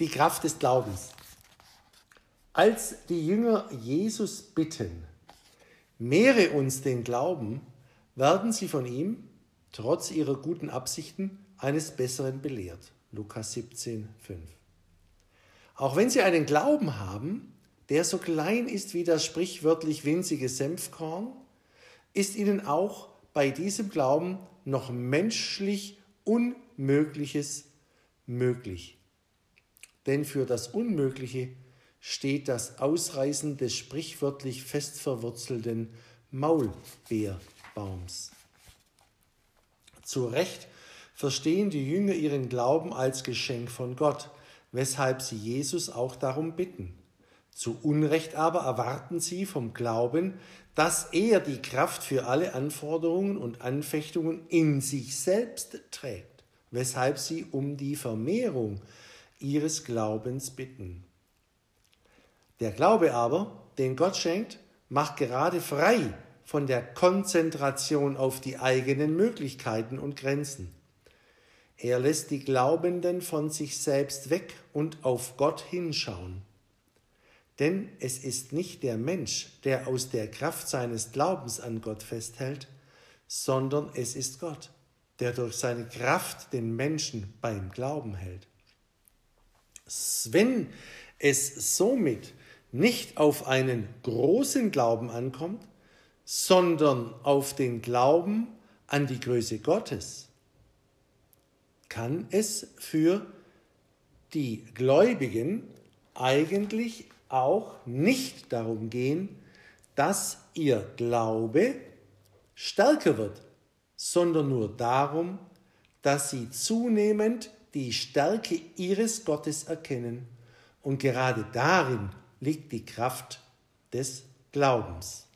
Die Kraft des Glaubens. Als die Jünger Jesus bitten, mehre uns den Glauben, werden sie von ihm, trotz ihrer guten Absichten, eines Besseren belehrt. Lukas 17, 5. Auch wenn sie einen Glauben haben, der so klein ist wie das sprichwörtlich winzige Senfkorn, ist ihnen auch bei diesem Glauben noch menschlich Unmögliches möglich. Denn für das Unmögliche steht das Ausreißen des sprichwörtlich fest verwurzelten Maulbeerbaums. Zu Recht verstehen die Jünger ihren Glauben als Geschenk von Gott, weshalb sie Jesus auch darum bitten. Zu Unrecht aber erwarten sie vom Glauben, dass er die Kraft für alle Anforderungen und Anfechtungen in sich selbst trägt, weshalb sie um die Vermehrung ihres Glaubens bitten. Der Glaube aber, den Gott schenkt, macht gerade frei von der Konzentration auf die eigenen Möglichkeiten und Grenzen. Er lässt die Glaubenden von sich selbst weg und auf Gott hinschauen. Denn es ist nicht der Mensch, der aus der Kraft seines Glaubens an Gott festhält, sondern es ist Gott, der durch seine Kraft den Menschen beim Glauben hält. Wenn es somit nicht auf einen großen Glauben ankommt, sondern auf den Glauben an die Größe Gottes, kann es für die Gläubigen eigentlich auch nicht darum gehen, dass ihr Glaube stärker wird, sondern nur darum, dass sie zunehmend die Stärke ihres Gottes erkennen. Und gerade darin liegt die Kraft des Glaubens.